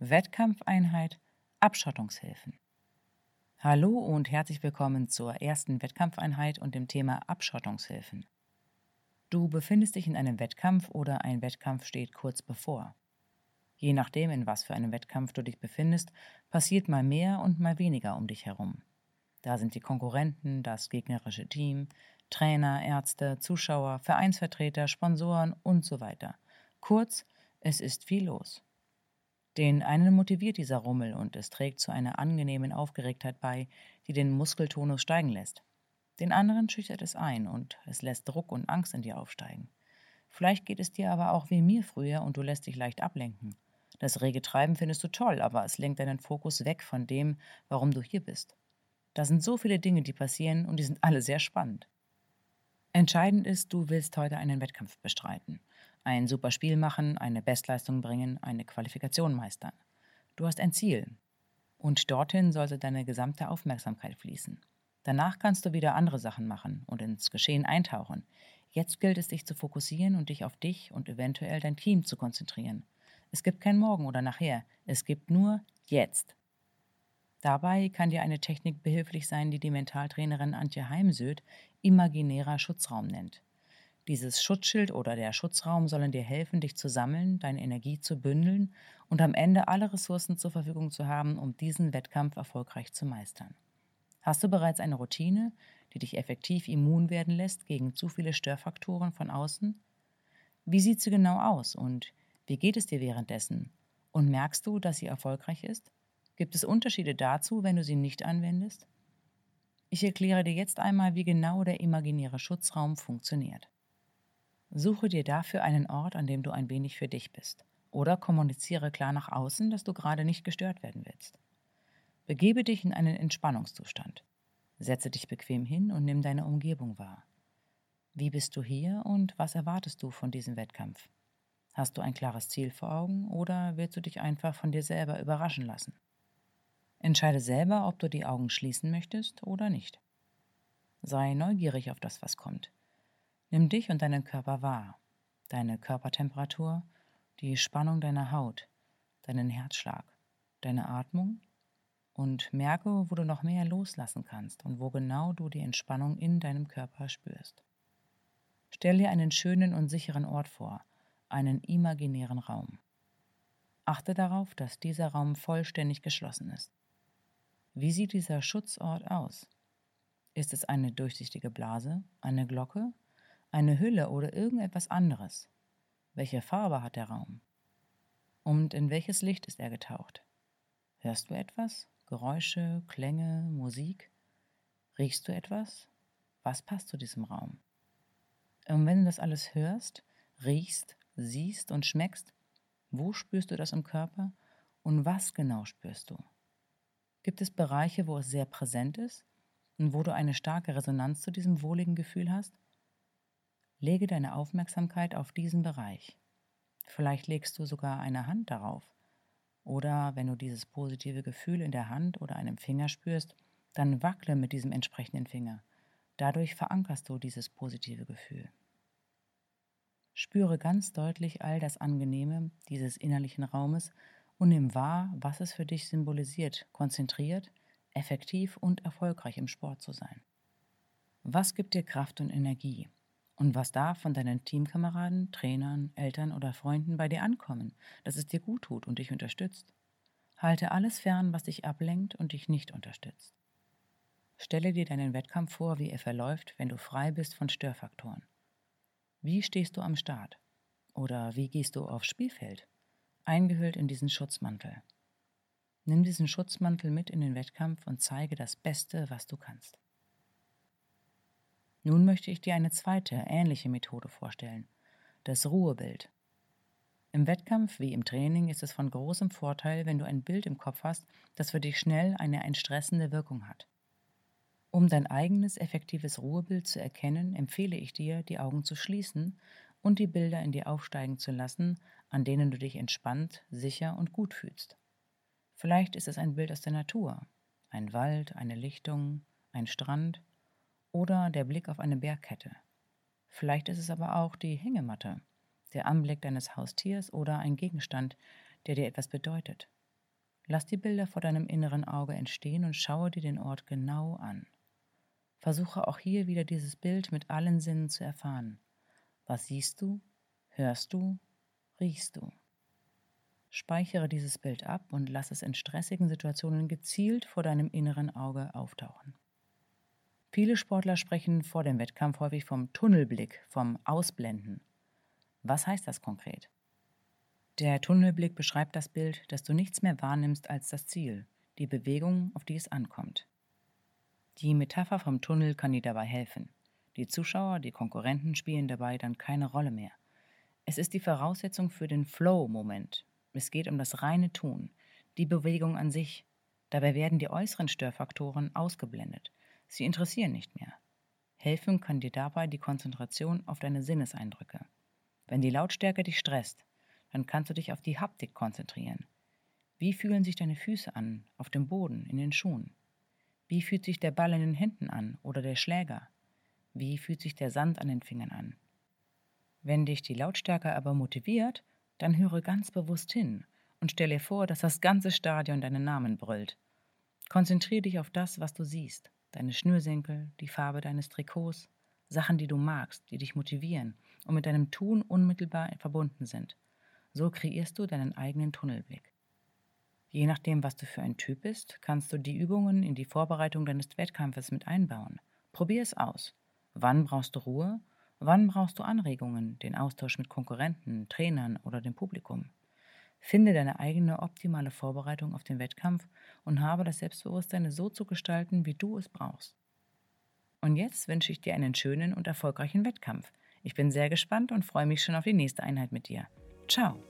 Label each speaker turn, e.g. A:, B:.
A: Wettkampfeinheit Abschottungshilfen. Hallo und herzlich willkommen zur ersten Wettkampfeinheit und dem Thema Abschottungshilfen. Du befindest dich in einem Wettkampf oder ein Wettkampf steht kurz bevor. Je nachdem, in was für einem Wettkampf du dich befindest, passiert mal mehr und mal weniger um dich herum. Da sind die Konkurrenten, das gegnerische Team, Trainer, Ärzte, Zuschauer, Vereinsvertreter, Sponsoren und so weiter. Kurz, es ist viel los. Den einen motiviert dieser Rummel und es trägt zu einer angenehmen Aufgeregtheit bei, die den Muskeltonus steigen lässt. Den anderen schüchtert es ein und es lässt Druck und Angst in dir aufsteigen. Vielleicht geht es dir aber auch wie mir früher und du lässt dich leicht ablenken. Das rege Treiben findest du toll, aber es lenkt deinen Fokus weg von dem, warum du hier bist. Da sind so viele Dinge, die passieren und die sind alle sehr spannend. Entscheidend ist, du willst heute einen Wettkampf bestreiten ein super Spiel machen, eine Bestleistung bringen, eine Qualifikation meistern. Du hast ein Ziel. Und dorthin sollte deine gesamte Aufmerksamkeit fließen. Danach kannst du wieder andere Sachen machen und ins Geschehen eintauchen. Jetzt gilt es, dich zu fokussieren und dich auf dich und eventuell dein Team zu konzentrieren. Es gibt kein Morgen oder nachher, es gibt nur jetzt. Dabei kann dir eine Technik behilflich sein, die die Mentaltrainerin Antje Heimsöth imaginärer Schutzraum nennt. Dieses Schutzschild oder der Schutzraum sollen dir helfen, dich zu sammeln, deine Energie zu bündeln und am Ende alle Ressourcen zur Verfügung zu haben, um diesen Wettkampf erfolgreich zu meistern. Hast du bereits eine Routine, die dich effektiv immun werden lässt gegen zu viele Störfaktoren von außen? Wie sieht sie genau aus und wie geht es dir währenddessen? Und merkst du, dass sie erfolgreich ist? Gibt es Unterschiede dazu, wenn du sie nicht anwendest? Ich erkläre dir jetzt einmal, wie genau der imaginäre Schutzraum funktioniert. Suche dir dafür einen Ort, an dem du ein wenig für dich bist. Oder kommuniziere klar nach außen, dass du gerade nicht gestört werden willst. Begebe dich in einen Entspannungszustand. Setze dich bequem hin und nimm deine Umgebung wahr. Wie bist du hier und was erwartest du von diesem Wettkampf? Hast du ein klares Ziel vor Augen oder willst du dich einfach von dir selber überraschen lassen? Entscheide selber, ob du die Augen schließen möchtest oder nicht. Sei neugierig auf das, was kommt. Nimm dich und deinen Körper wahr, deine Körpertemperatur, die Spannung deiner Haut, deinen Herzschlag, deine Atmung und merke, wo du noch mehr loslassen kannst und wo genau du die Entspannung in deinem Körper spürst. Stell dir einen schönen und sicheren Ort vor, einen imaginären Raum. Achte darauf, dass dieser Raum vollständig geschlossen ist. Wie sieht dieser Schutzort aus? Ist es eine durchsichtige Blase, eine Glocke eine Hülle oder irgendetwas anderes? Welche Farbe hat der Raum? Und in welches Licht ist er getaucht? Hörst du etwas? Geräusche, Klänge, Musik? Riechst du etwas? Was passt zu diesem Raum? Und wenn du das alles hörst, riechst, siehst und schmeckst, wo spürst du das im Körper und was genau spürst du? Gibt es Bereiche, wo es sehr präsent ist und wo du eine starke Resonanz zu diesem wohligen Gefühl hast? Lege deine Aufmerksamkeit auf diesen Bereich. Vielleicht legst du sogar eine Hand darauf. Oder wenn du dieses positive Gefühl in der Hand oder einem Finger spürst, dann wackle mit diesem entsprechenden Finger. Dadurch verankerst du dieses positive Gefühl. Spüre ganz deutlich all das Angenehme dieses innerlichen Raumes und nimm wahr, was es für dich symbolisiert, konzentriert, effektiv und erfolgreich im Sport zu sein. Was gibt dir Kraft und Energie? Und was darf von deinen Teamkameraden, Trainern, Eltern oder Freunden bei dir ankommen, dass es dir gut tut und dich unterstützt? Halte alles fern, was dich ablenkt und dich nicht unterstützt. Stelle dir deinen Wettkampf vor, wie er verläuft, wenn du frei bist von Störfaktoren. Wie stehst du am Start? Oder wie gehst du aufs Spielfeld? Eingehüllt in diesen Schutzmantel. Nimm diesen Schutzmantel mit in den Wettkampf und zeige das Beste, was du kannst. Nun möchte ich dir eine zweite, ähnliche Methode vorstellen, das Ruhebild. Im Wettkampf wie im Training ist es von großem Vorteil, wenn du ein Bild im Kopf hast, das für dich schnell eine entstressende Wirkung hat. Um dein eigenes effektives Ruhebild zu erkennen, empfehle ich dir, die Augen zu schließen und die Bilder in dir aufsteigen zu lassen, an denen du dich entspannt, sicher und gut fühlst. Vielleicht ist es ein Bild aus der Natur, ein Wald, eine Lichtung, ein Strand oder der Blick auf eine Bergkette. Vielleicht ist es aber auch die Hängematte, der Anblick deines Haustiers oder ein Gegenstand, der dir etwas bedeutet. Lass die Bilder vor deinem inneren Auge entstehen und schaue dir den Ort genau an. Versuche auch hier wieder dieses Bild mit allen Sinnen zu erfahren. Was siehst du? Hörst du? Riechst du? Speichere dieses Bild ab und lass es in stressigen Situationen gezielt vor deinem inneren Auge auftauchen. Viele Sportler sprechen vor dem Wettkampf häufig vom Tunnelblick, vom Ausblenden. Was heißt das konkret? Der Tunnelblick beschreibt das Bild, dass du nichts mehr wahrnimmst als das Ziel, die Bewegung, auf die es ankommt. Die Metapher vom Tunnel kann dir dabei helfen. Die Zuschauer, die Konkurrenten spielen dabei dann keine Rolle mehr. Es ist die Voraussetzung für den Flow-Moment. Es geht um das reine Tun, die Bewegung an sich. Dabei werden die äußeren Störfaktoren ausgeblendet. Sie interessieren nicht mehr. Helfen kann dir dabei die Konzentration auf deine Sinneseindrücke. Wenn die Lautstärke dich stresst, dann kannst du dich auf die Haptik konzentrieren. Wie fühlen sich deine Füße an, auf dem Boden, in den Schuhen? Wie fühlt sich der Ball in den Händen an oder der Schläger? Wie fühlt sich der Sand an den Fingern an? Wenn dich die Lautstärke aber motiviert, dann höre ganz bewusst hin und stelle vor, dass das ganze Stadion deinen Namen brüllt. Konzentriere dich auf das, was du siehst deine Schnürsenkel, die Farbe deines Trikots, Sachen, die du magst, die dich motivieren und mit deinem Tun unmittelbar verbunden sind. So kreierst du deinen eigenen Tunnelblick. Je nachdem, was du für ein Typ bist, kannst du die Übungen in die Vorbereitung deines Wettkampfes mit einbauen. Probier es aus. Wann brauchst du Ruhe? Wann brauchst du Anregungen, den Austausch mit Konkurrenten, Trainern oder dem Publikum? Finde deine eigene optimale Vorbereitung auf den Wettkampf und habe das Selbstbewusstsein so zu gestalten, wie du es brauchst. Und jetzt wünsche ich dir einen schönen und erfolgreichen Wettkampf. Ich bin sehr gespannt und freue mich schon auf die nächste Einheit mit dir. Ciao!